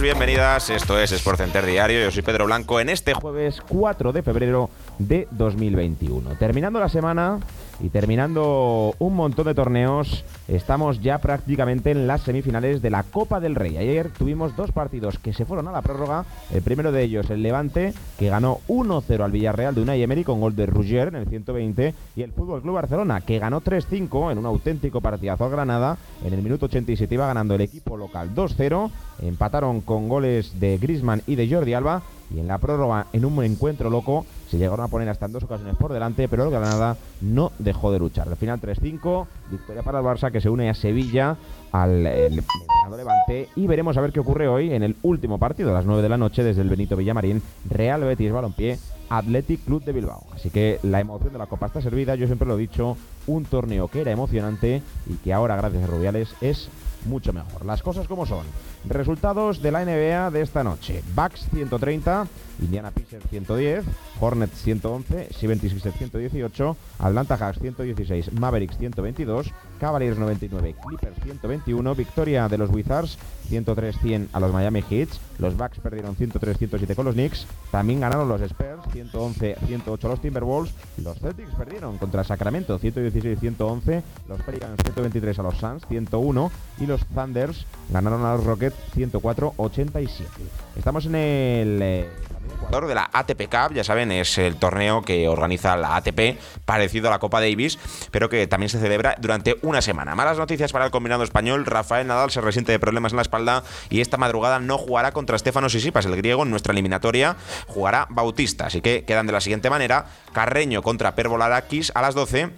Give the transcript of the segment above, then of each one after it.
Bienvenidas. Esto es Sport Center Diario. Yo soy Pedro Blanco en este jueves 4 de febrero de 2021. Terminando la semana y terminando un montón de torneos, estamos ya prácticamente en las semifinales de la Copa del Rey. Ayer tuvimos dos partidos que se fueron a la prórroga. El primero de ellos, el Levante, que ganó 1-0 al Villarreal de Unai Emery con gol de Ruggier en el 120. Y el Fútbol Club Barcelona, que ganó 3-5 en un auténtico partidazo al Granada. En el minuto 87 iba ganando el equipo local 2-0. Empataron con goles de Grisman y de Jordi Alba. Y en la prórroga, en un encuentro loco, se llegaron a poner hasta en dos ocasiones por delante, pero el Granada no dejó de luchar. Al final 3-5, victoria para el Barça que se une a Sevilla al Levante y veremos a ver qué ocurre hoy en el último partido a las 9 de la noche desde el Benito Villamarín, Real Betis Balompié, Athletic Club de Bilbao. Así que la emoción de la Copa está servida, yo siempre lo he dicho, un torneo que era emocionante y que ahora gracias a Rubiales es mucho mejor. Las cosas como son. Resultados de la NBA de esta noche. Bucks 130, Indiana Pacers 110, Hornets 111, 76 118, Atlanta Hawks 116, Mavericks 122, Cavaliers 99, Clippers 121, victoria de los Wizards 103-100 a los Miami Heat, los Bucks perdieron 103-107 con los Knicks, también ganaron los Spurs 111-108 a los Timberwolves, los Celtics perdieron contra Sacramento 116-111, los Pelicans 123 a los Suns 101 y los Thunders ganaron a los Rockets 104-87. Estamos en el eh, de la ATP Cup, ya saben, es el torneo que organiza la ATP, parecido a la Copa Davis, pero que también se celebra durante una semana. Malas noticias para el combinado español, Rafael Nadal se resiente de problemas en la espalda y esta madrugada no jugará contra Stefano Sisipas, el griego, en nuestra eliminatoria, jugará Bautista, así que quedan de la siguiente manera, Carreño contra Pervolarakis a las 12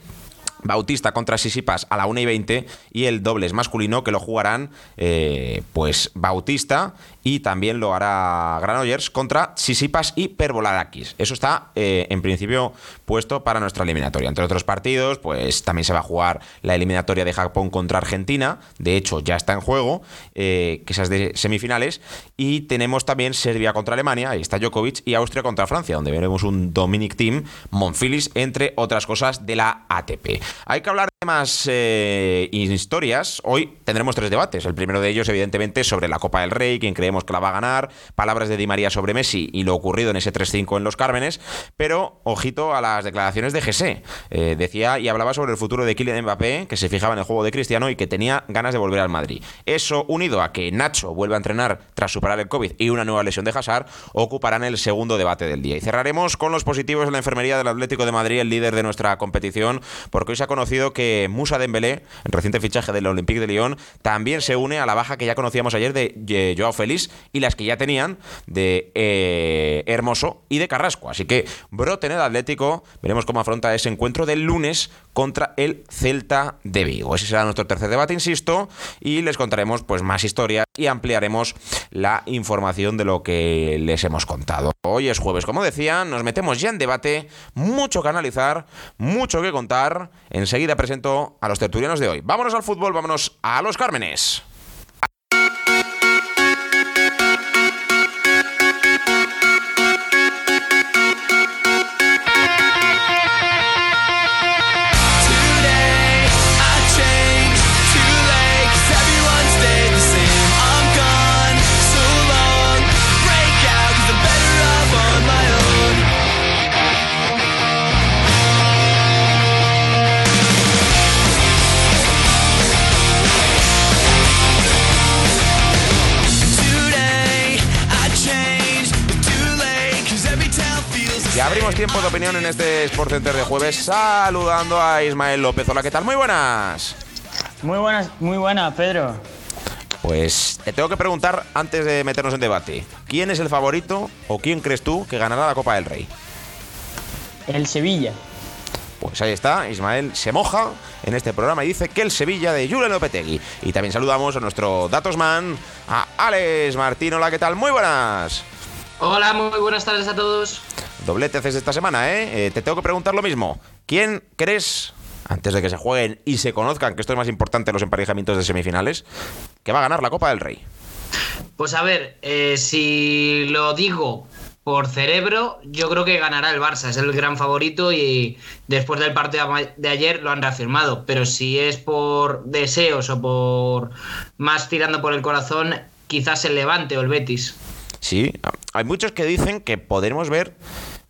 Bautista contra Sisipas a la 1 y 20 y el dobles masculino que lo jugarán eh, pues Bautista y también lo hará Granollers contra Sisipas y Pervolarakis. Eso está eh, en principio puesto para nuestra eliminatoria. Entre otros partidos, pues también se va a jugar la eliminatoria de Japón contra Argentina. De hecho, ya está en juego, eh, que esas de semifinales. Y tenemos también Serbia contra Alemania, ahí está Djokovic, y Austria contra Francia, donde veremos un Dominic Team, Monfilis, entre otras cosas de la ATP. Hay que hablar de más eh, historias. Hoy tendremos tres debates. El primero de ellos, evidentemente, sobre la Copa del Rey, quien creemos que la va a ganar, palabras de Di María sobre Messi y lo ocurrido en ese 3-5 en los Cármenes, pero ojito a las declaraciones de Gese. Eh, decía y hablaba sobre el futuro de Kylian Mbappé, que se fijaba en el juego de Cristiano y que tenía ganas de volver al Madrid. Eso, unido a que Nacho vuelve a entrenar tras superar el COVID y una nueva lesión de Hazard, ocuparán el segundo debate del día. Y cerraremos con los positivos en la enfermería del Atlético de Madrid, el líder de nuestra competición, porque hoy se ha conocido que Musa Dembélé, el reciente fichaje del Olympique de Lyon, también se une a la baja que ya conocíamos ayer de Joao Félix y las que ya tenían de eh, Hermoso y de Carrasco. Así que brote en el Atlético, veremos cómo afronta ese encuentro del lunes contra el Celta de Vigo. Ese será nuestro tercer debate, insisto, y les contaremos pues más historias y ampliaremos la información de lo que les hemos contado. Hoy es jueves, como decía, nos metemos ya en debate, mucho que analizar, mucho que contar. Enseguida presento a los tertulianos de hoy. Vámonos al fútbol, vámonos a los Cármenes. Tiempo de opinión en este Sport Center de jueves saludando a Ismael López. Hola, ¿qué tal? Muy buenas. Muy buenas, muy buenas, Pedro. Pues te tengo que preguntar antes de meternos en debate. ¿Quién es el favorito o quién crees tú que ganará la Copa del Rey? El Sevilla. Pues ahí está, Ismael se moja en este programa y dice que el Sevilla de Julen Lopetegui. Y también saludamos a nuestro Datosman, a Alex Martín. Hola, ¿qué tal? Muy buenas. Hola, muy buenas tardes a todos. Doblete haces esta semana, ¿eh? ¿eh? Te tengo que preguntar lo mismo. ¿Quién crees, antes de que se jueguen y se conozcan, que esto es más importante en los emparejamientos de semifinales, que va a ganar la Copa del Rey? Pues a ver, eh, si lo digo por cerebro, yo creo que ganará el Barça, es el gran favorito y después del partido de ayer lo han reafirmado. Pero si es por deseos o por más tirando por el corazón, quizás el Levante o el Betis. Sí, hay muchos que dicen que podremos ver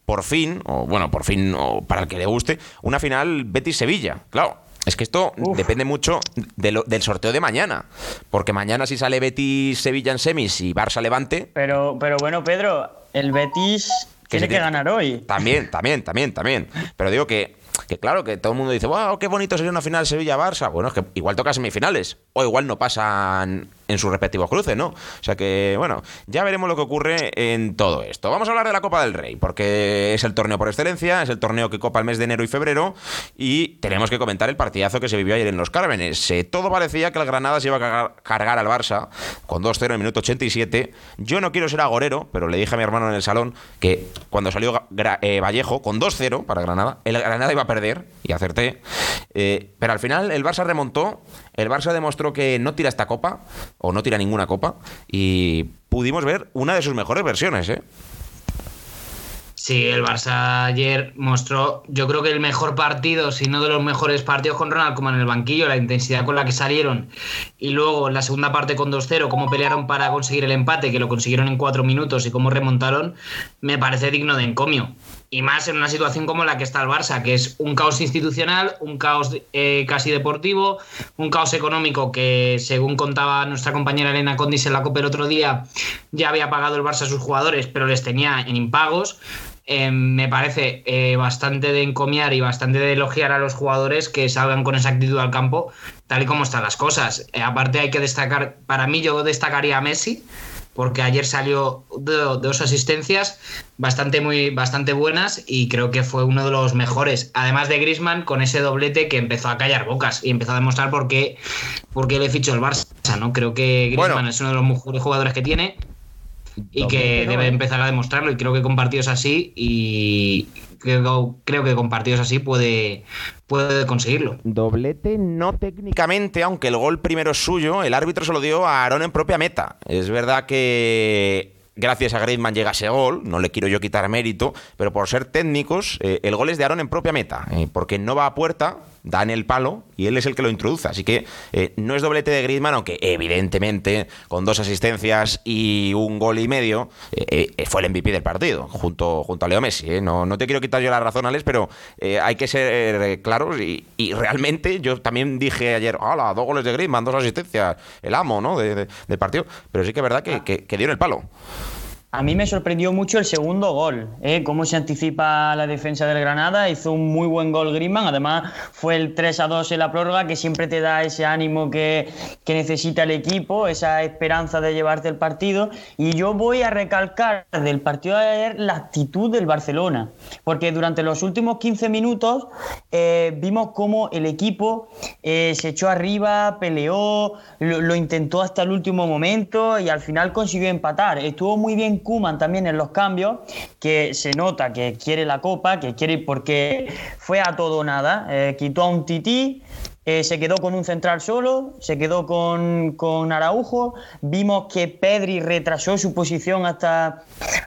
por fin, o bueno, por fin, o para el que le guste, una final Betis-Sevilla. Claro, es que esto depende mucho del sorteo de mañana. Porque mañana si sale Betis Sevilla en semis y Barça Levante. Pero, pero bueno, Pedro, el Betis tiene que ganar hoy. También, también, también, también. Pero digo que, que claro, que todo el mundo dice, wow, qué bonito sería una final Sevilla-Barça. Bueno, es que igual toca semifinales. O igual no pasan en sus respectivos cruces, ¿no? O sea que, bueno, ya veremos lo que ocurre en todo esto. Vamos a hablar de la Copa del Rey, porque es el torneo por excelencia, es el torneo que copa el mes de enero y febrero, y tenemos que comentar el partidazo que se vivió ayer en los Cármenes. Eh, todo parecía que el Granada se iba a cargar, al Barça con 2-0 en el minuto 87. Yo no quiero ser agorero, pero le dije a mi hermano en el salón que cuando salió eh, Vallejo con 2-0 para Granada, el Granada iba a perder, y acerté. Eh, pero al final el Barça remontó el Barça demostró que no tira esta copa, o no tira ninguna copa, y pudimos ver una de sus mejores versiones, ¿eh? Sí, el Barça ayer mostró, yo creo que el mejor partido, si no de los mejores partidos con Ronald como en el banquillo, la intensidad con la que salieron y luego la segunda parte con 2-0, cómo pelearon para conseguir el empate, que lo consiguieron en cuatro minutos y cómo remontaron, me parece digno de encomio. Y más en una situación como la que está el Barça, que es un caos institucional, un caos eh, casi deportivo, un caos económico que, según contaba nuestra compañera Elena Condis en la Copa el otro día, ya había pagado el Barça a sus jugadores, pero les tenía en impagos. Eh, me parece eh, bastante de encomiar y bastante de elogiar a los jugadores que salgan con esa actitud al campo, tal y como están las cosas. aparte hay que destacar, para mí yo destacaría a Messi, porque ayer salió de, dos asistencias bastante, muy, bastante buenas y creo que fue uno de los mejores. Además de Grisman, con ese doblete que empezó a callar bocas y empezó a demostrar por qué, por qué le fichó el Barça. ¿no? Creo que Grisman es uno de los mejores jugadores que tiene y que debe empezar a demostrarlo y creo que con partidos así y creo, creo que con partidos así puede, puede conseguirlo. Doblete no técnicamente, aunque el gol primero es suyo, el árbitro se lo dio a Aaron en propia meta. Es verdad que gracias a Griezmann llega ese gol, no le quiero yo quitar mérito, pero por ser técnicos, eh, el gol es de Aaron en propia meta, eh, porque no va a puerta, da en el palo y él es el que lo introduce. Así que eh, no es doblete de Griezmann, aunque evidentemente con dos asistencias y un gol y medio fue el MVP del partido, junto, junto a Leo Messi. No, no te quiero quitar yo la razón, Alex, pero hay que ser claros y, realmente yo también dije ayer, hola, dos goles de Griezmann, dos asistencias, el amo ¿no? del partido, pero sí que es verdad que dio en el palo. A mí me sorprendió mucho el segundo gol, ¿eh? cómo se anticipa la defensa del Granada, hizo un muy buen gol Griezmann, además fue el 3 a 2 en la prórroga que siempre te da ese ánimo que, que, necesita el equipo, esa esperanza de llevarte el partido y yo voy a recalcar del partido de ayer la actitud del Barcelona, porque durante los últimos 15 minutos eh, vimos cómo el equipo eh, se echó arriba, peleó, lo, lo intentó hasta el último momento y al final consiguió empatar, estuvo muy bien Kuman también en los cambios, que se nota que quiere la copa, que quiere porque fue a todo nada. Eh, quitó a un tití, eh, se quedó con un central solo, se quedó con, con, Araujo. Vimos que Pedri retrasó su posición hasta,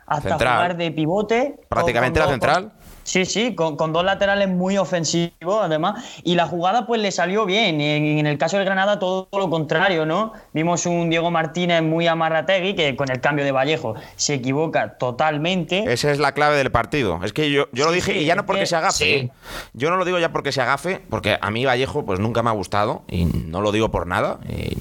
hasta jugar de pivote. Prácticamente la central. Sí, sí, con, dos laterales muy ofensivos además. Y la jugada pues le salió bien. En, en, el caso del Granada todo lo contrario, ¿no? Vimos un Diego Martínez muy amarrategui que con el cambio de Vallejo se equivoca totalmente. Esa es la clave del partido. Es que yo, yo lo dije y ya no porque se agafe. ¿eh? Yo no lo digo ya porque se agafe, porque a mí Vallejo pues nunca me ha gustado y no lo digo por nada. Y,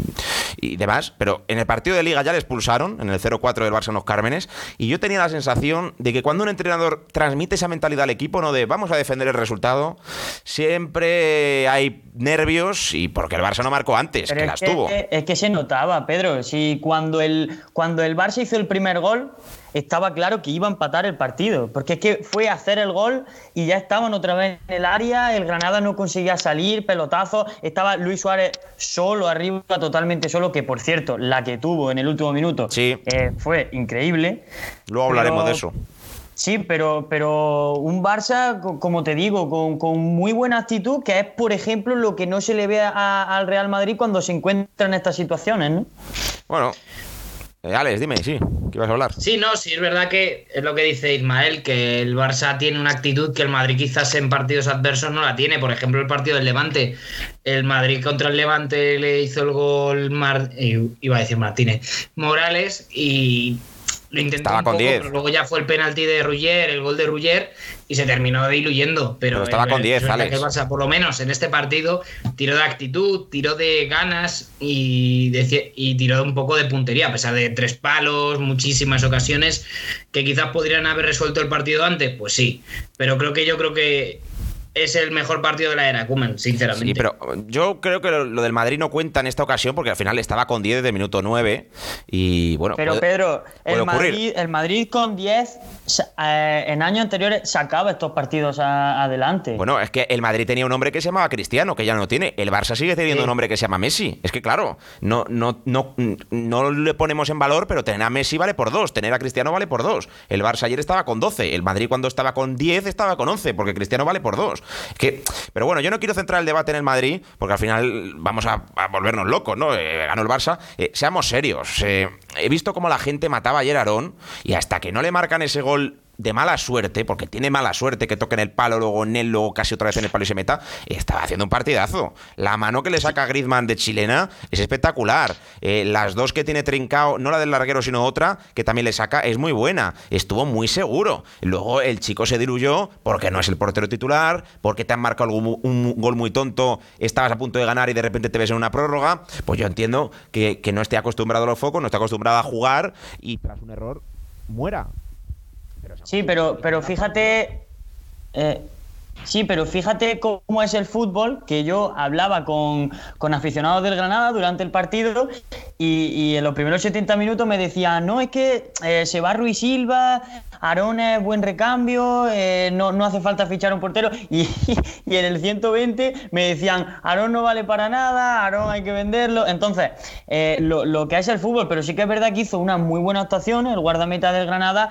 y demás, pero en el partido de Liga ya le expulsaron, en el 0-4 del Barça en los Cármenes, y yo tenía la sensación de que cuando un entrenador transmite esa mentalidad al equipo, no de vamos a defender el resultado, siempre hay nervios y porque el Barça no marcó antes, que las tuvo. Es que se notaba, Pedro, si cuando el, cuando el Barça hizo el primer gol, estaba claro que iba a empatar el partido, porque es que fue a hacer el gol y ya estaban otra vez en el área, el Granada no conseguía salir, pelotazo, estaba Luis Suárez solo arriba, totalmente solo, que por cierto, la que tuvo en el último minuto eh, fue increíble. Luego hablaremos de eso. Sí, pero, pero un Barça, como te digo, con, muy buena actitud, que es, por ejemplo, lo que no se le ve al Real Madrid cuando se encuentra en estas situaciones, ¿no? Bueno, eh, Alex, dime, sí, ¿qué vas a hablar? Sí, no, sí, es verdad que es lo que dice Ismael, que el Barça tiene una actitud que el Madrid quizás en partidos adversos no la tiene. Por ejemplo, el partido del Levante. El Madrid contra el Levante le hizo el gol, eh, iba a decir Martínez, Morales, y lo intentó un poco, pero luego ya fue el penalti de Ruggier, el gol de Ruggier, y se terminó diluyendo. Pero, estaba con 10, Alex. por lo menos en este partido, tiró de actitud, tiró de ganas y, y tiró un poco de puntería, a pesar de tres palos, muchísimas ocasiones, que quizás podrían haber resuelto el partido antes, pues sí. Pero creo que yo creo que es el mejor partido de la era, Kuman, sinceramente. Sí, pero yo creo que lo, del Madrid no cuenta en esta ocasión porque al final estaba con 10 de minuto 9 y bueno. Pero Pedro, el, Madrid, el Madrid con 10 eh, en años anteriores sacaba estos partidos adelante. Bueno, es que el Madrid tenía un hombre que se llamaba Cristiano, que ya no tiene. El Barça sigue teniendo un hombre que se llama Messi. Es que claro, no, no, no, no le ponemos en valor, pero tener a Messi vale por 2, tener a Cristiano vale por 2. El Barça ayer estaba con 12, el Madrid cuando estaba con 10 estaba con 11, porque Cristiano vale por 2. Que, pero bueno, yo no quiero centrar el debate en el Madrid, porque al final vamos a, volvernos locos, ¿no? Eh, ganó el Barça. Eh, seamos serios. Eh, he visto cómo la gente mataba ayer a Aarón y hasta que no le marcan ese gol de mala suerte, porque tiene mala suerte que toque en el palo, luego en él, luego casi otra vez en el palo y se meta, estaba haciendo un partidazo. La mano que le saca Griezmann de chilena es espectacular. Eh, las dos que tiene Trincao, no la del larguero, sino otra, que también le saca, es muy buena. Estuvo muy seguro. Luego el chico se diluyó porque no es el portero titular, porque te han marcado un, gol muy tonto, estabas a punto de ganar y de repente te ves en una prórroga. Pues yo entiendo que, que no esté acostumbrado a los focos, no esté acostumbrado a jugar y tras un error muera. Sí, pero, pero fíjate. Eh, sí, pero fíjate cómo es el fútbol, que yo hablaba con, aficionados del Granada durante el partido y, en los primeros 70 minutos me decían, no, es que eh, se va Ruiz Silva, Aarón es buen recambio, eh, no, hace falta fichar un portero. Y, en el 120 me decían, Aarón no vale para nada, Aarón hay que venderlo. Entonces, lo, lo, que es el fútbol, pero sí que es verdad que hizo una muy buena actuación el guardameta del Granada,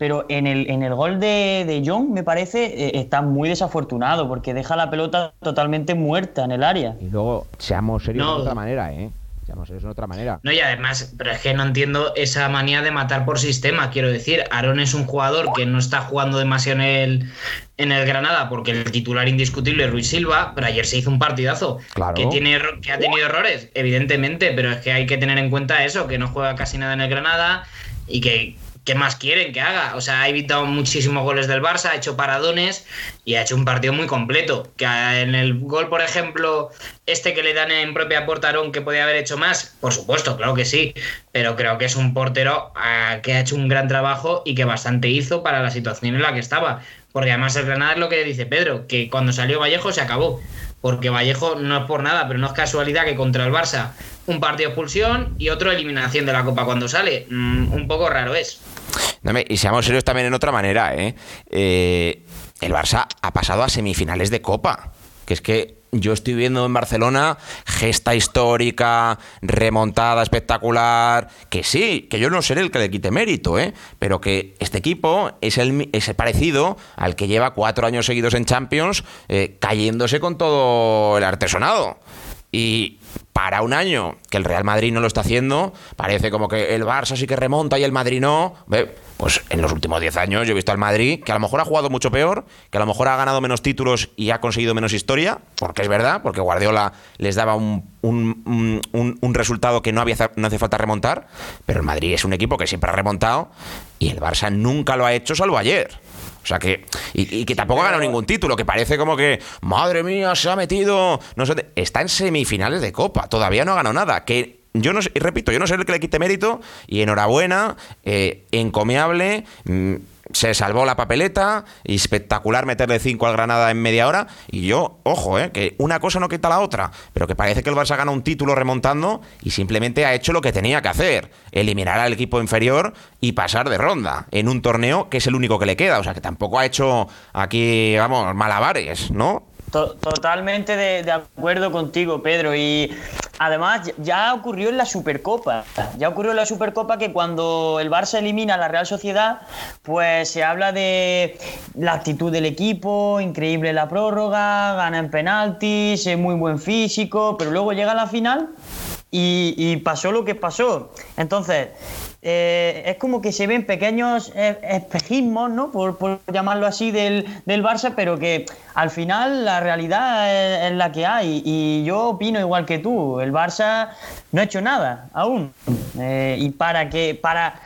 pero en el, en el gol de, de John, me parece, eh, está muy desafortunado porque deja la pelota totalmente muerta en el área. Y luego, seamos serios de otra manera, ¿eh? Seamos serios de otra manera. No, y además, pero es que no entiendo esa manía de matar por sistema. Quiero decir, Aaron es un jugador que no está jugando demasiado en el, en el Granada porque el titular indiscutible es Ruiz Silva, pero ayer se hizo un partidazo. Claro. Que, tiene, que ha tenido errores, evidentemente, pero es que hay que tener en cuenta eso, que no juega casi nada en el Granada y que ¿qué más quieren que haga? O sea, ha evitado muchísimos goles del Barça, ha hecho paradones y ha hecho un partido muy completo. Que en el gol, por ejemplo, este que le dan en propia Portarón, que podía haber hecho más, por supuesto, claro que sí, pero creo que es un portero ah, que ha hecho un gran trabajo y que bastante hizo para la situación en la que estaba. Porque además el Granada es lo que dice Pedro, que cuando salió Vallejo se acabó. Porque Vallejo no es por nada, pero no es casualidad que contra el Barça un partido expulsión y otro eliminación de la Copa cuando sale. Mm, un poco raro es. Y seamos serios también en otra manera, ¿eh? ¿eh? El Barça ha pasado a semifinales de Copa. Que es que yo estoy viendo en Barcelona gesta histórica, remontada espectacular, que sí, que yo no seré el que le quite mérito, ¿eh? pero que este equipo es el, es parecido al que lleva cuatro años seguidos en Champions eh, cayéndose con todo el artesonado. Y para un año que el Real Madrid no lo está haciendo, parece como que el Barça sí que remonta y el Madrid no. Pues en los últimos 10 años yo he visto al Madrid que a lo mejor ha jugado mucho peor, que a lo mejor ha ganado menos títulos y ha conseguido menos historia, porque es verdad, porque Guardiola les daba un, un, resultado que no, había, no hace falta remontar, pero el Madrid es un equipo que siempre ha remontado y el Barça nunca lo ha hecho salvo ayer. O sea que. Y, que tampoco ha ganado ningún título, que parece como que. Madre mía, se ha metido. No sé. Está en semifinales de Copa. Todavía no ha ganado nada. Que yo no sé, repito, yo no sé el que le quite mérito y enhorabuena, eh, encomiable. Mm, se salvó la papeleta, y espectacular meterle 5 al Granada en media hora. Y yo, ojo, eh, que una cosa no quita la otra, pero que parece que el Barça gana un título remontando y simplemente ha hecho lo que tenía que hacer: eliminar al equipo inferior y pasar de ronda en un torneo que es el único que le queda. O sea, que tampoco ha hecho aquí, vamos, malabares, ¿no? Totalmente de, acuerdo contigo, Pedro. Y además ya ocurrió en la Supercopa. Ya ocurrió en la Supercopa que cuando el Barça elimina a la Real Sociedad, pues se habla de la actitud del equipo, increíble la prórroga, gana en penaltis, es muy buen físico, pero luego llega la final y pasó lo que pasó. Entonces, eh, es como que se ven pequeños e-, espejismos, ¿no? Por, llamarlo así, del, Barça, pero que al final la realidad es, la que hay. Y yo opino igual que tú, el Barça no ha hecho nada aún. Eh, y para que, para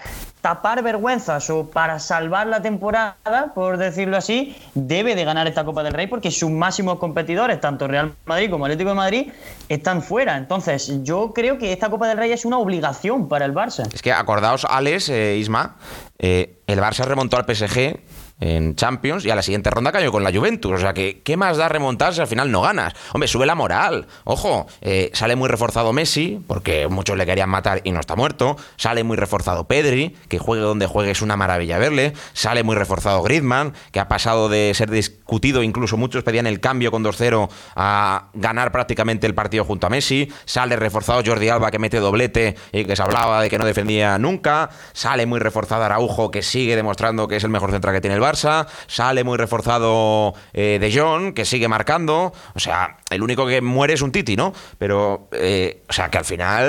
tapar vergüenzas o para salvar la temporada, por decirlo así, debe de ganar esta Copa del Rey porque sus máximos competidores, tanto Real Madrid como Atlético de Madrid, están fuera. Entonces, yo creo que esta Copa del Rey es una obligación para el Barça. Es que acordaos, Alex, eh, Isma, eh, el Barça remontó al PSG en Champions y a la siguiente ronda cayó con la Juventus. O sea que, ¿qué más da remontarse al final no ganas? Hombre, sube la moral. Ojo, eh, sale muy reforzado Messi, porque muchos le querían matar y no está muerto. Sale muy reforzado Pedri, que juegue donde juegue es una maravilla verle. Sale muy reforzado Griezmann, que ha pasado de ser discutido, incluso muchos pedían el cambio con 2-0 a ganar prácticamente el partido junto a Messi. Sale reforzado Jordi Alba, que mete doblete y que se hablaba de que no defendía nunca. Sale muy reforzado Araujo, que sigue demostrando que es el mejor central que tiene el Barça, sale muy reforzado eh, De Jong, que sigue marcando, o sea, el único que muere es un Titi, ¿no? Pero, eh, o sea, que al final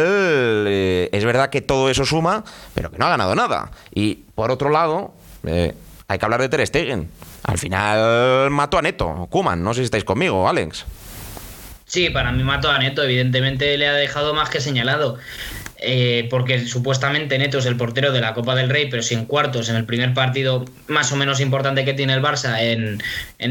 eh, es verdad que todo eso suma, pero que no ha ganado nada. Y por otro lado, hay que hablar de Ter Stegen. Al final mató a Neto, Kuman, no sé si estáis conmigo, Alex. Sí, para mí mató a Neto, evidentemente le ha dejado más que señalado. Eh, porque supuestamente Neto es el portero de la Copa del Rey, pero sin cuartos en el primer partido más o menos importante que tiene el Barça en,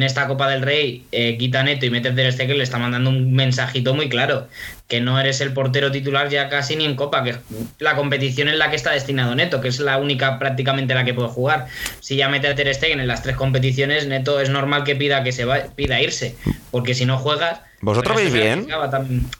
esta Copa del Rey, eh, quita Neto y mete Ter Stegen, le está mandando un mensajito muy claro, que no eres el portero titular ya casi ni en Copa, que la competición en la que está destinado Neto, que es la única prácticamente la que puede jugar. Si ya mete a Ter Stegen en las tres competiciones, Neto es normal que pida que se va, pida irse, porque si no juegas ¿Vosotros veis bien?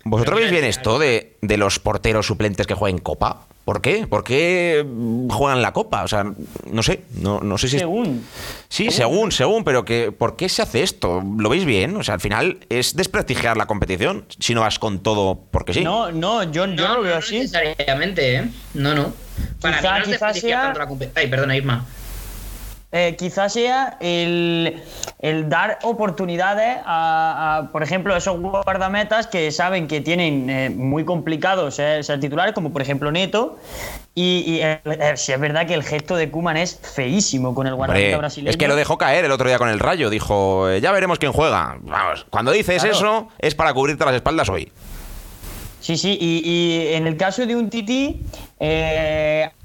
¿Vosotros veis bien esto de, los porteros suplentes que juegan Copa? ¿Por qué? ¿Por qué juegan la Copa? O sea, no sé, no, no sé si... Según. Sí, según, según, pero que, ¿por qué se hace esto? ¿Lo veis bien? O sea, al final es desprestigiar la competición si no vas con todo porque sí. No, no, yo, no, lo veo así. necesariamente, ¿eh? No, no. Para quizá, mí no sea... la Ay, perdona, Isma. Eh, quizás sea el, dar oportunidades a, por ejemplo, esos guardametas que saben que tienen eh, muy complicado ser, titulares, como por ejemplo Neto. Y, eh, si es verdad que el gesto de Kuman es feísimo con el guardameta brasileño. Es que lo dejó caer el otro día con el rayo. Dijo, ya veremos quién juega. Vamos, cuando dices eso, es para cubrirte las espaldas hoy. Sí, sí, y, en el caso de un Titi,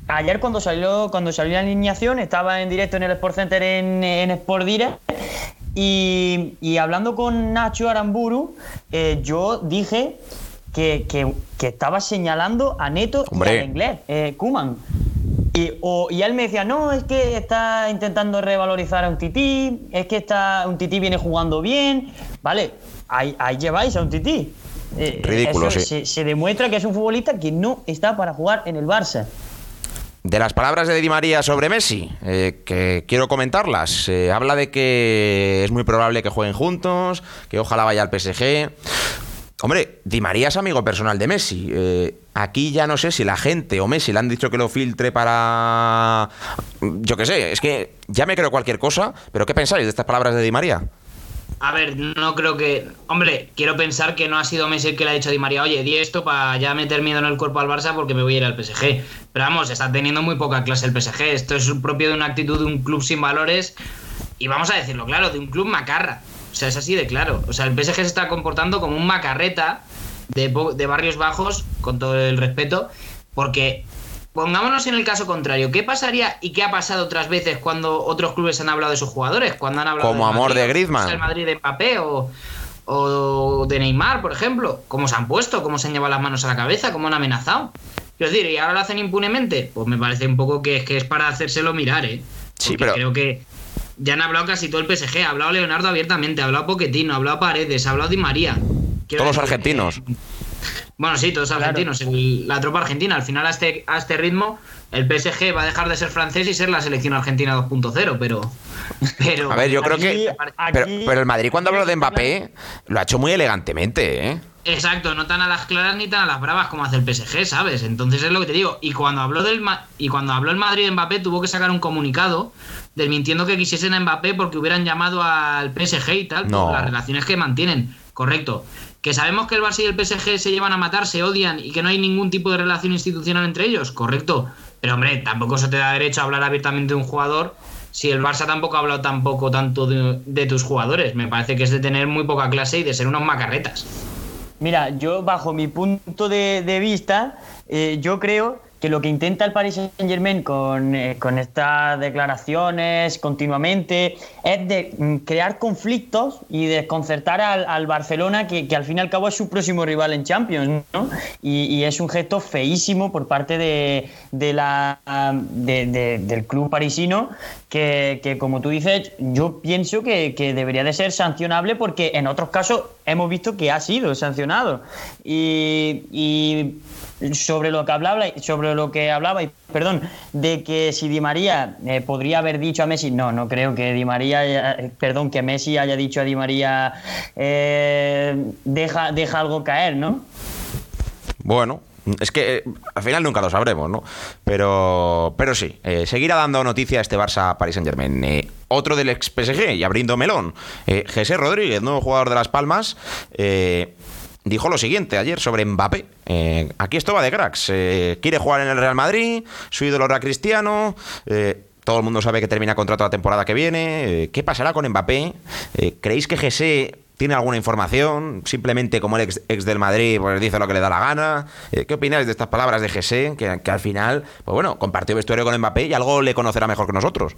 ayer cuando salió, cuando salió la alineación, estaba en directo en el Sport Center en, en Sport Direct. Y, hablando con Nacho Aramburu, eh, yo dije que, estaba señalando a Neto y a inglés, eh, Kuman. Y, y, él me decía, no, es que está intentando revalorizar a un tití, es que está, un tití viene jugando bien. Vale, ahí, lleváis a un tití. Eh, Ridículo, sí. se, se, demuestra que es un futbolista que no está para jugar en el Barça. De las palabras de Di María sobre Messi, eh, que quiero comentarlas, eh, habla de que es muy probable que jueguen juntos, que ojalá vaya al PSG. Hombre, Di María es amigo personal de Messi. Eh, aquí ya no sé si la gente o Messi le han dicho que lo filtre para... Yo qué sé, es que ya me creo cualquier cosa, pero ¿qué pensáis de estas palabras de Di María? A ver, no creo que. Hombre, quiero pensar que no ha sido Messi el que le ha dicho a Di María, oye, di esto para ya meter miedo en el cuerpo al Barça porque me voy a ir al PSG. Pero vamos, está teniendo muy poca clase el PSG. Esto es propio de una actitud de un club sin valores y vamos a decirlo claro, de un club macarra. O sea, es así de claro. O sea, el PSG se está comportando como un macarreta de, de barrios bajos, con todo el respeto, porque Pongámonos en el caso contrario. ¿Qué pasaría y qué ha pasado otras veces cuando otros clubes han hablado de sus jugadores? Cuando han hablado Como amor de Griezmann. El Madrid de Mbappé o, o de Neymar, por ejemplo, cómo se han puesto, cómo se han llevado las manos a la cabeza, cómo han amenazado. Quiero decir, ¿y ahora lo hacen impunemente? Pues me parece un poco que, que es para hacérselo mirar, ¿eh? Sí, Porque pero- creo que ya han hablado casi todo el PSG. Ha hablado Leonardo abiertamente, ha hablado Poquetino, ha hablado Paredes, ha hablado Di María. Quiero Todos decir, argentinos. eh, bueno, sí, todos argentinos. el- la tropa argentina. Al final, a este, a este ritmo, el PSG va a dejar de ser francés y ser la selección argentina 2.0, pero, pero. A ver, yo creo Aquí- que. aquí- Pero, pero el Madrid, cuando habló de Mbappé, lo ha hecho muy elegantemente, ¿eh? Exacto, no tan a las claras ni tan a las bravas como hace el PSG, ¿sabes? Entonces es lo que te digo. Y cuando habló del Ma- y cuando habló el Madrid de Mbappé, tuvo que sacar un comunicado desmintiendo que quisiesen a Mbappé porque hubieran llamado al PSG y tal, No. por las relaciones que mantienen. Correcto. Que sabemos que el Barça y el PSG se llevan a matar, se odian y que no hay ningún tipo de relación institucional entre ellos. Correcto. Pero hombre, tampoco se te da derecho a hablar abiertamente de un jugador si el Barça tampoco ha hablado tampoco tanto de, de tus jugadores. Me parece que es de tener muy poca clase y de ser unos macarretas. Mira, yo bajo mi punto de, vista, eh, yo creo que lo que intenta el Paris Saint Germain con, eh, con estas declaraciones continuamente es de mm, crear conflictos y desconcertar al, al Barcelona, que, que al fin y al cabo es su próximo rival en Champions, ¿no? Y, y es un gesto feísimo por parte de, de la, de- de- del club parisino, que, que, como tú dices, yo pienso que, que debería de ser sancionable porque en otros casos hemos visto que ha sido sancionado. Y sobre lo que hablaba, sobre lo que hablaba, y perdón, de que si Di María eh, podría haber dicho a Messi, no, no creo que Di María, eh, perdón, que Messi haya dicho a Di María, eh, deja, deja algo caer, ¿no? Bueno, es que al final nunca lo sabremos, ¿no? Pero, pero sí, seguirá dando noticia este Barça Paris Saint Germain. otro del ex PSG, y abriendo melón, José Rodríguez, nuevo jugador de Las Palmas, dijo lo siguiente ayer sobre Mbappé. Eh, aquí esto va de cracks. Eh, quiere jugar en el Real Madrid, su ídolo era Cristiano. eh, todo el mundo sabe que termina contrato la temporada que viene. Eh, ¿Qué pasará con Mbappé? Eh, ¿Creéis que José tiene alguna información? Simplemente como el ex, ex del Madrid, pues dice lo que le da la gana. Eh, ¿Qué opináis de estas palabras de? Que, que al final, pues bueno, compartió vestuario con Mbappé y algo le conocerá mejor que nosotros.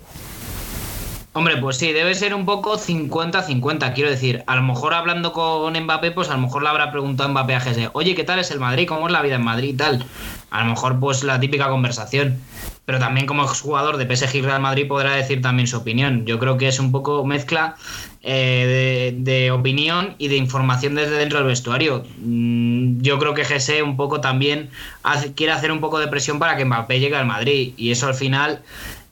Hombre, pues sí, debe ser un poco 50-50. Quiero decir, a lo mejor hablando con Mbappé, pues a lo mejor le habrá preguntado Mbappé a Jesse, oye, ¿qué tal es el Madrid? ¿Cómo es la vida en Madrid y tal? A lo mejor, pues la típica conversación. Pero también como jugador de PSG Real Madrid podrá decir también su opinión. Yo creo que es un poco mezcla eh, de, opinión y de información desde dentro del vestuario. Mm, Yo creo que Jesse un poco también quiere hacer un poco de presión para que Mbappé llegue al Madrid. Y eso al final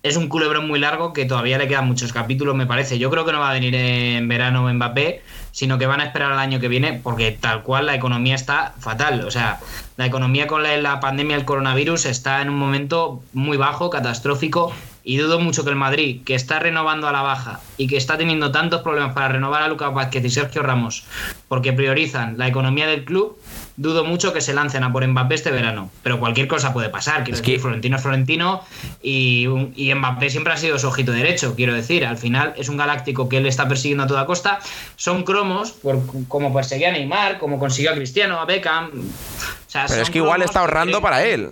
es un culebrón muy largo que todavía le quedan muchos capítulos, me parece. Yo creo que no va a venir en verano Mbappé, sino que van a esperar al año que viene, porque tal cual la economía está fatal. O sea, la economía con la, la pandemia del coronavirus está en un momento muy bajo, catastrófico, y dudo mucho que el Madrid, que está renovando a la baja y que está teniendo tantos problemas para renovar a Lucas Vázquez y Sergio Ramos, porque priorizan la economía del club, dudo mucho que se lancen a por Mbappé este verano. Pero cualquier cosa puede pasar. Quiero Es decir, que- Florentino es Florentino y, y Mbappé siempre ha sido su ojito derecho. Quiero decir, al final es un galáctico que él está persiguiendo a toda costa. Son cromos, por, como perseguía a Neymar, como consiguió a Cristiano, a Beckham. O sea, Pero es que igual está ahorrando que- para él.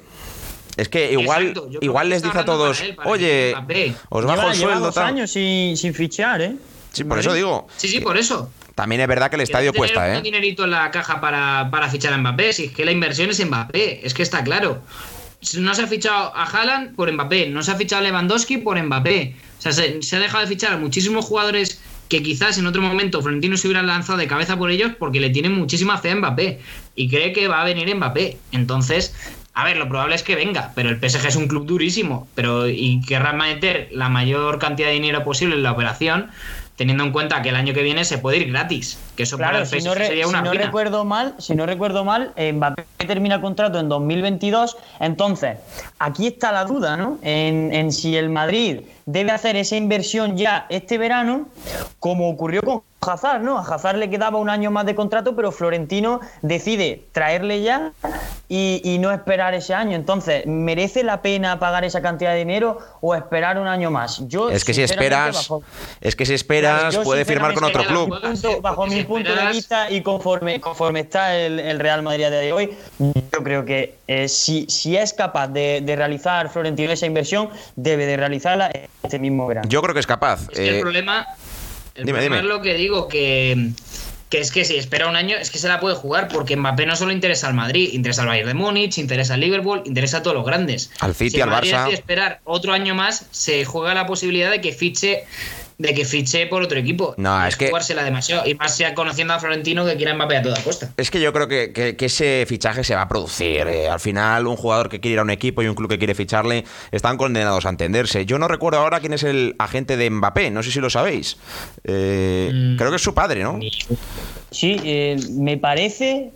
Es que igual, igual les dice a todos, para él, para oye, Mbappé. os bajo lleva, el lleva dos tal". años sin, sin fichar, ¿eh? Sí, por eso digo. Sí, sí, por eso. También es verdad que el estadio tener cuesta, un ¿eh? dinerito en la caja para, para fichar a Mbappé. Si es que la inversión es Mbappé, es que está claro. No se ha fichado a Haaland por Mbappé, no se ha fichado a Lewandowski por Mbappé. O sea, se, se ha dejado de fichar a muchísimos jugadores que quizás en otro momento Florentino se hubiera lanzado de cabeza por ellos porque le tiene muchísima fe a Mbappé y cree que va a venir Mbappé. Entonces, a ver, lo probable es que venga, pero el PSG es un club durísimo pero y querrá meter la mayor cantidad de dinero posible en la operación teniendo en cuenta que el año que viene se puede ir gratis, que eso para el si no, sería una si no ruina. recuerdo mal, si no recuerdo mal, eh, Mbappé termina el contrato en 2022. Entonces, aquí está la duda, ¿no? En, en si el Madrid debe hacer esa inversión ya este verano, como ocurrió con Hazard, ¿no? A Hazard le quedaba un año más de contrato, pero Florentino decide traerle ya y, y no esperar ese año. Entonces, ¿merece la pena pagar esa cantidad de dinero o esperar un año más? Yo, Es que si esperas, bajo- es que si esperas, yo puede firmar con otro club. bajo mi punto- bajo Porque mi si punto de vista y conforme, conforme está el, el Real Madrid a día de hoy, yo creo que eh, si, si es capaz de, de realizar Florentino esa inversión, debe de realizarla este mismo verano. Yo creo que es capaz. Es que Eh, el problema, el dime, es lo que digo, que, que es que si espera un año, es que se la puede jugar, porque Mbappé no solo interesa al Madrid, interesa al Bayern de Múnich, interesa al Liverpool, interesa a todos los grandes. Al City, si al Barça. esperar otro año más, se juega la posibilidad de que fiche de que fiche por otro equipo. No, es que. Jugársela demasiado. Y más sea conociendo a Florentino que quiera Mbappé a toda costa. Es que yo creo que, que, ese fichaje se va a producir. Eh. al final, un jugador que quiere ir a un equipo y un club que quiere ficharle están condenados a entenderse. Yo no recuerdo ahora quién es el agente de Mbappé, no sé si lo sabéis. Eh, mm. Creo que es su padre, ¿no? Sí, eh, me parece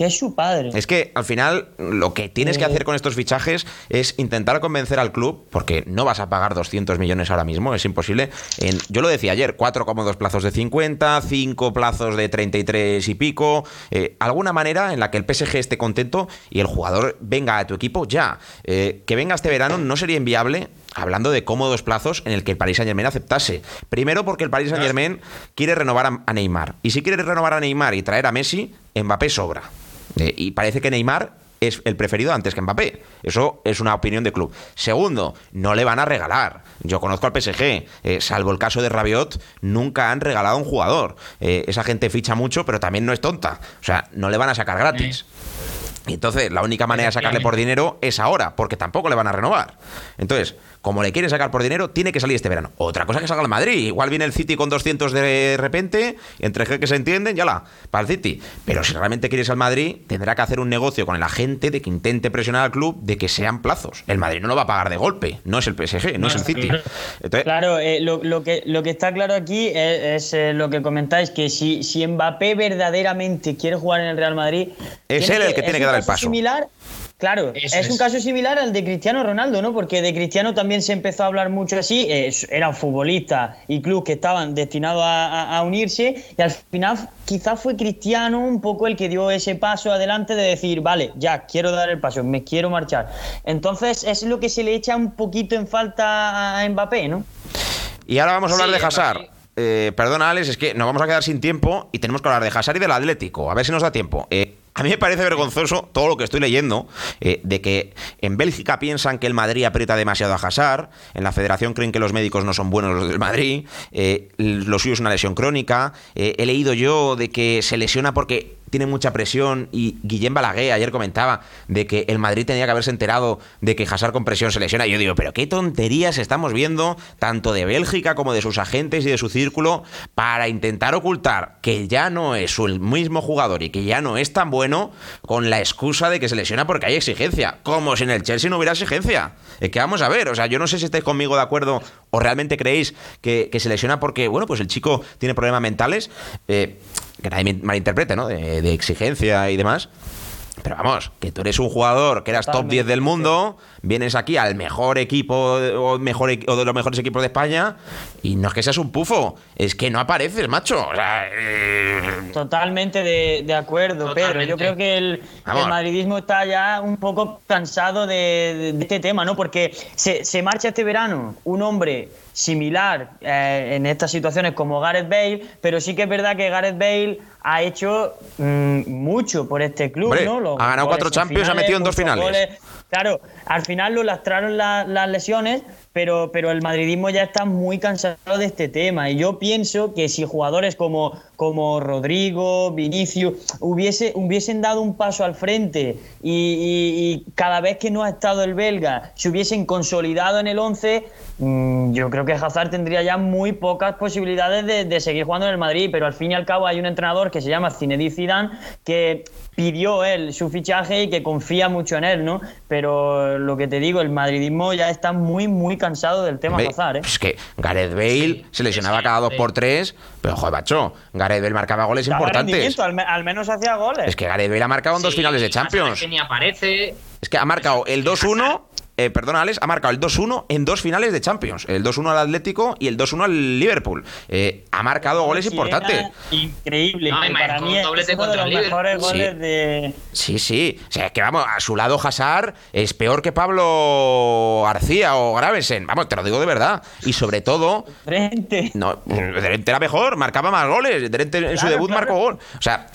que es su padre. Es que al final lo que tienes que hacer con estos fichajes es intentar convencer al club, porque no vas a pagar 200 millones ahora mismo, es imposible. En, yo lo decía ayer, cuatro cómodos plazos de 50, cinco plazos de 33 y pico, eh, alguna manera en la que el PSG esté contento y el jugador venga a tu equipo ya. Eh, que venga este verano no sería inviable hablando de cómodos plazos en el que el Paris Saint Germain aceptase. Primero porque el Paris Saint Germain quiere renovar a Neymar. Y si quiere renovar a Neymar y traer a Messi, Mbappé sobra. Eh, y parece que Neymar es el preferido antes que Mbappé. Eso es una opinión de club. Segundo, no le van a regalar. Yo conozco al PSG, eh, salvo el caso de Rabiot, nunca han regalado a un jugador. Eh, esa gente ficha mucho, pero también no es tonta. O sea, no le van a sacar gratis. Y entonces, la única manera de sacarle por dinero es ahora, porque tampoco le van a renovar. Entonces, como le quiere sacar por dinero, tiene que salir este verano. Otra cosa que salga el Madrid. Igual viene el City con 200 de repente, entre que se entienden, ya la, para el City. Pero si realmente quieres al Madrid, tendrá que hacer un negocio con el agente de que intente presionar al club de que sean plazos. El Madrid no lo va a pagar de golpe, no es el PSG, no, es el City. claro, eh, lo, que, lo que está claro aquí es, eh, lo que comentáis, que si, si Mbappé verdaderamente quiere jugar en el Real Madrid... Es él el que, tiene que dar el paso. Similar Claro, es, un caso similar al de Cristiano Ronaldo, ¿no? Porque de Cristiano también se empezó a hablar mucho así. Eh, eran futbolistas y clubes que estaban destinados a, unirse y al final quizás fue Cristiano un poco el que dio ese paso adelante de decir, vale, ya, quiero dar el paso, me quiero marchar. Entonces es lo que se le echa un poquito en falta a Mbappé, ¿no? Y ahora vamos a hablar de Hazard. Eh, perdona, Alex, es que nos vamos a quedar sin tiempo y tenemos que hablar de Hazard y del Atlético. A ver si nos da tiempo. Eh, a mí me parece vergonzoso todo lo que estoy leyendo eh, de que en Bélgica piensan que el Madrid aprieta demasiado a Hazard, en la federación creen que los médicos no son buenos los del Madrid, eh, lo suyo es una lesión crónica, eh, he leído yo de que se lesiona porque tiene mucha presión y Guillem Balaguer ayer comentaba de que el Madrid tenía que haberse enterado de que Hazard con presión se lesiona. Y yo digo, pero qué tonterías estamos viendo tanto de Bélgica como de sus agentes y de su círculo para intentar ocultar que ya no es el mismo jugador y que ya no es tan bueno con la excusa de que se lesiona porque hay exigencia. Como si en el Chelsea no hubiera exigencia. Es que vamos a ver, o sea, yo no sé si estáis conmigo de acuerdo o realmente creéis que, se lesiona porque, bueno, pues el chico tiene problemas mentales. Eh, que nadie malinterprete, ¿no? De, exigencia y demás. Pero vamos, que tú eres un jugador que eras top 10 del mundo, vienes aquí al mejor equipo o, mejor, o de los mejores equipos de España y no es que seas un pufo, es que no apareces, macho. Eh, Totalmente de, acuerdo, Pedro. Yo creo que el, madridismo está ya un poco cansado de, este tema, ¿no? Porque se, se marcha este verano un hombre similar eh, en estas situaciones como Gareth Bale, pero sí que es verdad que Gareth Bale ha hecho mm, mucho por este club, ¿no? ha ganado cuatro Champions y ha metido en dos finales. Claro, al final lo lastraron las lesiones, pero, pero el madridismo ya está muy cansado de este tema. Y yo pienso que si jugadores como, como Rodrigo, Vinicius, hubiese, hubiesen dado un paso al frente y, cada vez que no ha estado el belga se hubiesen consolidado en el 11, mm, yo creo que Hazard tendría ya muy pocas posibilidades de, de, seguir jugando en el Madrid. Pero al fin y al cabo hay un entrenador que se llama Zinedine Zidane que pidió él su fichaje y que confía mucho en él, ¿no? Pero lo que te digo, el madridismo ya está muy, muy cansado del tema Hazard, ¿eh? Es que Gareth Bale se lesionaba cada dos por tres, pero joder, macho, Gareth Bale marcaba goles importantes. Al, menos hacía goles. Es que Gareth Bale ha marcado en dos finales de Champions. ni aparece. Es que ha marcado el 2-1 eh, perdona, Alex, ha marcado el 2-1 en dos finales de Champions. El 2-1 al Atlético y el 2-1 al Liverpool. Eh, ha marcado goles importantes. Increíble. para mí es uno de los mejores goles de... Sí, sí. O sea, es que vamos, a su lado Hazard es peor que Pablo García o Gravensen. Vamos, te lo digo de verdad. Y sobre todo... Drente. No, Drente era mejor, marcaba más goles. Drente en su debut marcó gol. O sea,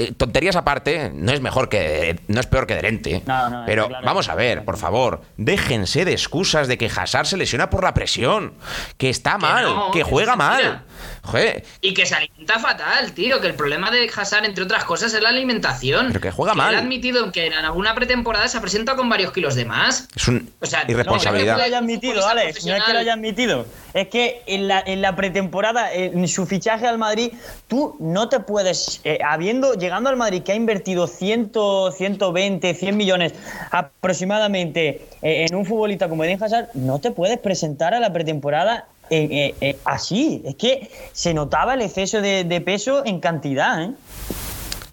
eh, tonterías aparte, no es mejor que no es peor que Derente. pero vamos a ver, por favor, déjense de excusas de que Hazard se lesiona por la presión, que está mal, que juega mal. Joder. Y que se alimenta fatal, tío. Que el problema de Hazard, entre otras cosas, es la alimentación. Pero que juega mal. Él ha admitido que en alguna pretemporada se ha presentado con varios kilos de más. Es un O sea, irresponsabilidad. No, es que lo haya admitido, Alex. No es que lo haya admitido. Es que en la, en la pretemporada, en su fichaje al Madrid, tú no te puedes, eh, habiendo, llegando al Madrid que ha invertido 100, 120, 100 millones aproximadamente eh, en un futbolista como Eden Hazard, no te puedes presentar a la pretemporada eh, eh, así. Es que se notaba el exceso de, peso en cantidad.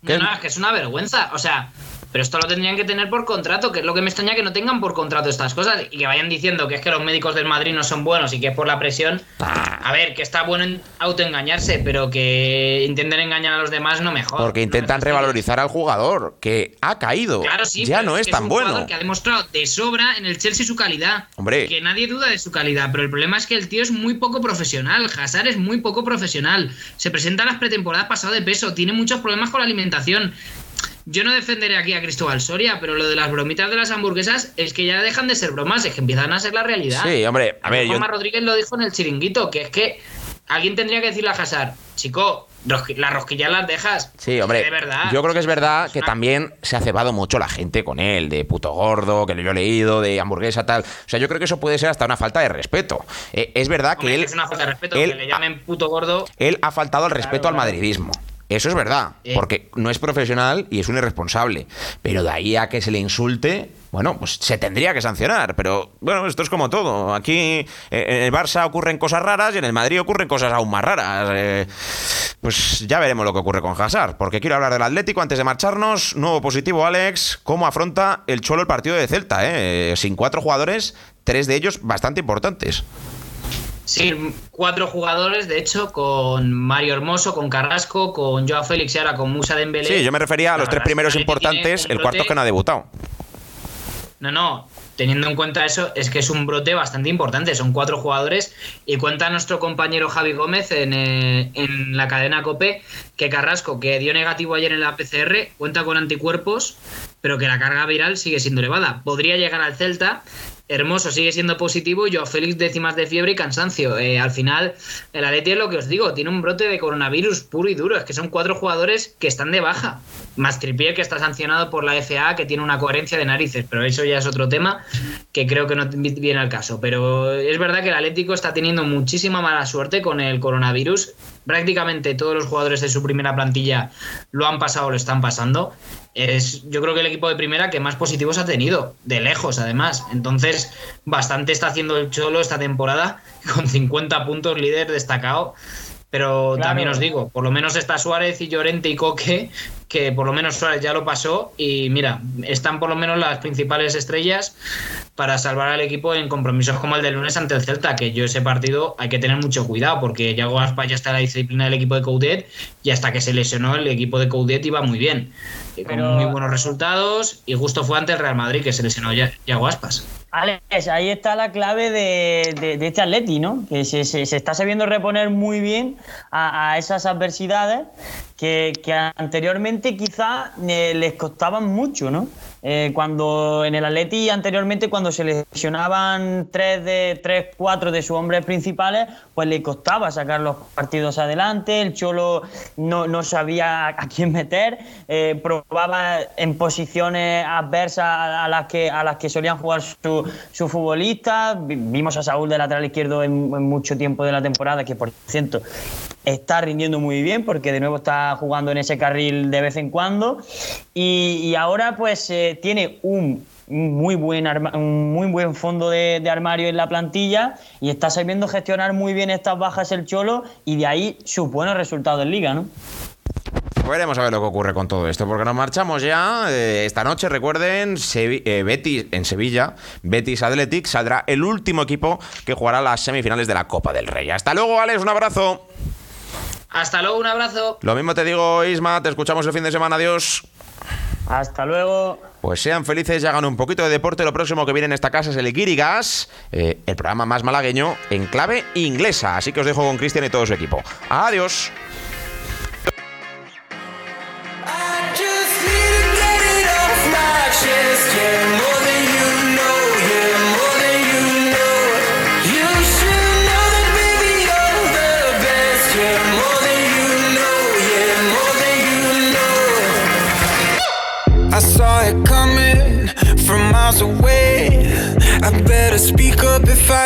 No, no, es que es una vergüenza. O sea, pero esto lo tendrían que tener por contrato, que es lo que me extraña que no tengan por contrato estas cosas y que vayan diciendo que es que los médicos del Madrid no son buenos y que es por la presión. A ver, que está bueno en autoengañarse, pero que intenten engañar a los demás no mejor. Porque No intentan me fastidies. revalorizar al jugador, que ha caído. Claro, sí, ya no es, que tan un bueno. Que ha demostrado de sobra en el Chelsea su calidad. Hombre. Que nadie duda de su calidad, pero el problema es que el tío es muy poco profesional. Hazard es muy poco profesional. Se presenta a las pretemporadas pasado de peso, tiene muchos problemas con la alimentación. Yo no defenderé aquí a Cristóbal Soria, pero lo de las bromitas de las hamburguesas es que ya dejan de ser bromas, es que empiezan a ser la realidad. Sí, hombre, a ver, yo, Juanma Rodríguez lo dijo en el chiringuito, que es que alguien tendría que decirle a Hazard, chico, las rosquillas las dejas. Sí, hombre. De verdad. Yo creo que es verdad que también se ha cebado mucho la gente con él, de puto gordo, que lo he leído, de hamburguesa, tal. O sea, yo creo que eso puede ser hasta una falta de respeto. Eh, es verdad que él, es una falta de respeto él que le llamen puto gordo. él ha faltado al respeto al madridismo. Eso es verdad, Eh. porque no es profesional y es un irresponsable. Pero de ahí a que se le insulte, bueno, pues se tendría que sancionar. Pero bueno, esto es como todo. Aquí eh, en el Barça ocurren cosas raras y en el Madrid ocurren cosas aún más raras. Eh, pues ya veremos lo que ocurre con Hazard. Porque quiero hablar del Atlético antes de marcharnos. Nuevo positivo, Alex. ¿Cómo afronta el Cholo el partido de Celta? Eh? Sin cuatro jugadores, tres de ellos bastante importantes. Sí, cuatro jugadores, de hecho, con Mario Hermoso, con Carrasco, con Joao Félix y ahora con Musa Dembélé. Sí, yo me refería a los tres es primeros importantes, el cuarto brote- que no ha debutado. No, no, teniendo en cuenta eso, es que es un brote bastante importante. Son cuatro jugadores y cuenta nuestro compañero Javi Gómez en, eh, en la cadena COPE que Carrasco, que dio negativo ayer en la PCR, cuenta con anticuerpos, pero que la carga viral sigue siendo elevada. Podría llegar al Celta. Hermoso sigue siendo positivo yo Félix décimas de fiebre y cansancio. Eh, al final, el Atleti es lo que os digo, tiene un brote de coronavirus puro y duro. Es que son cuatro jugadores que están de baja. Más Trippier, que está sancionado por la FA, que tiene una coherencia de narices, pero eso ya es otro tema que creo que no viene al caso. Pero es verdad que el Atlético está teniendo muchísima mala suerte con el coronavirus. Prácticamente todos los jugadores de su primera plantilla lo han pasado o lo están pasando. Es, yo creo que el equipo de primera que más positivos ha tenido, de lejos además. Entonces, bastante está haciendo el Cholo esta temporada, con 50 puntos líder destacado. Pero Claro. también os digo, por lo menos está Suárez y Llorente y Coque, que por lo menos Suárez ya lo pasó y mira, están por lo menos las principales estrellas para salvar al equipo en compromisos como el del lunes ante el Celta, que yo ese partido hay que tener mucho cuidado porque Yago Aspas ya está en la disciplina del equipo de Coudet y hasta que se lesionó el equipo de Coudet iba muy bien, eh, con Pero- muy buenos resultados y justo fue ante el Real Madrid que se lesionó Ya- Yago Aspas. Alex, ahí está la clave de, de- de este Atleti, ¿no? Que se, se- se está sabiendo reponer muy bien a, a esas adversidades que, que anteriormente quizá eh, les costaban mucho, ¿no? Eh, cuando en el Atleti anteriormente cuando se lesionaban tres de tres, cuatro de sus hombres principales, pues le costaba sacar los partidos adelante. El Cholo no, no sabía a quién meter, eh, probaba en posiciones adversas a, a las que a las que solían jugar su, su futbolista. Vi- Vimos a Saúl de lateral izquierdo en, en mucho tiempo de la temporada, que por cierto está rindiendo muy bien porque de nuevo está jugando en ese carril de vez en cuando y, y ahora pues eh, tiene un un muy buen arma- un muy buen fondo de, de armario en la plantilla y está sabiendo gestionar muy bien estas bajas el Cholo y de ahí sus buenos resultados en Liga, ¿no? Veremos a ver lo que ocurre con todo esto, porque nos marchamos ya. Eh, esta noche, recuerden, Sevi- eh, Betis en Sevilla, Betis Athletic, saldrá el último equipo que jugará las semifinales de la Copa del Rey. Hasta luego, Alex, un abrazo. Hasta luego, un abrazo. Lo mismo te digo, Isma, te escuchamos el fin de semana, adiós. Hasta luego. Pues sean felices y hagan un poquito de deporte. Lo próximo que viene en esta casa es el Ikirigas, eh, el programa más malagueño en clave inglesa. Así que os dejo con Cristian y todo su equipo. Adiós.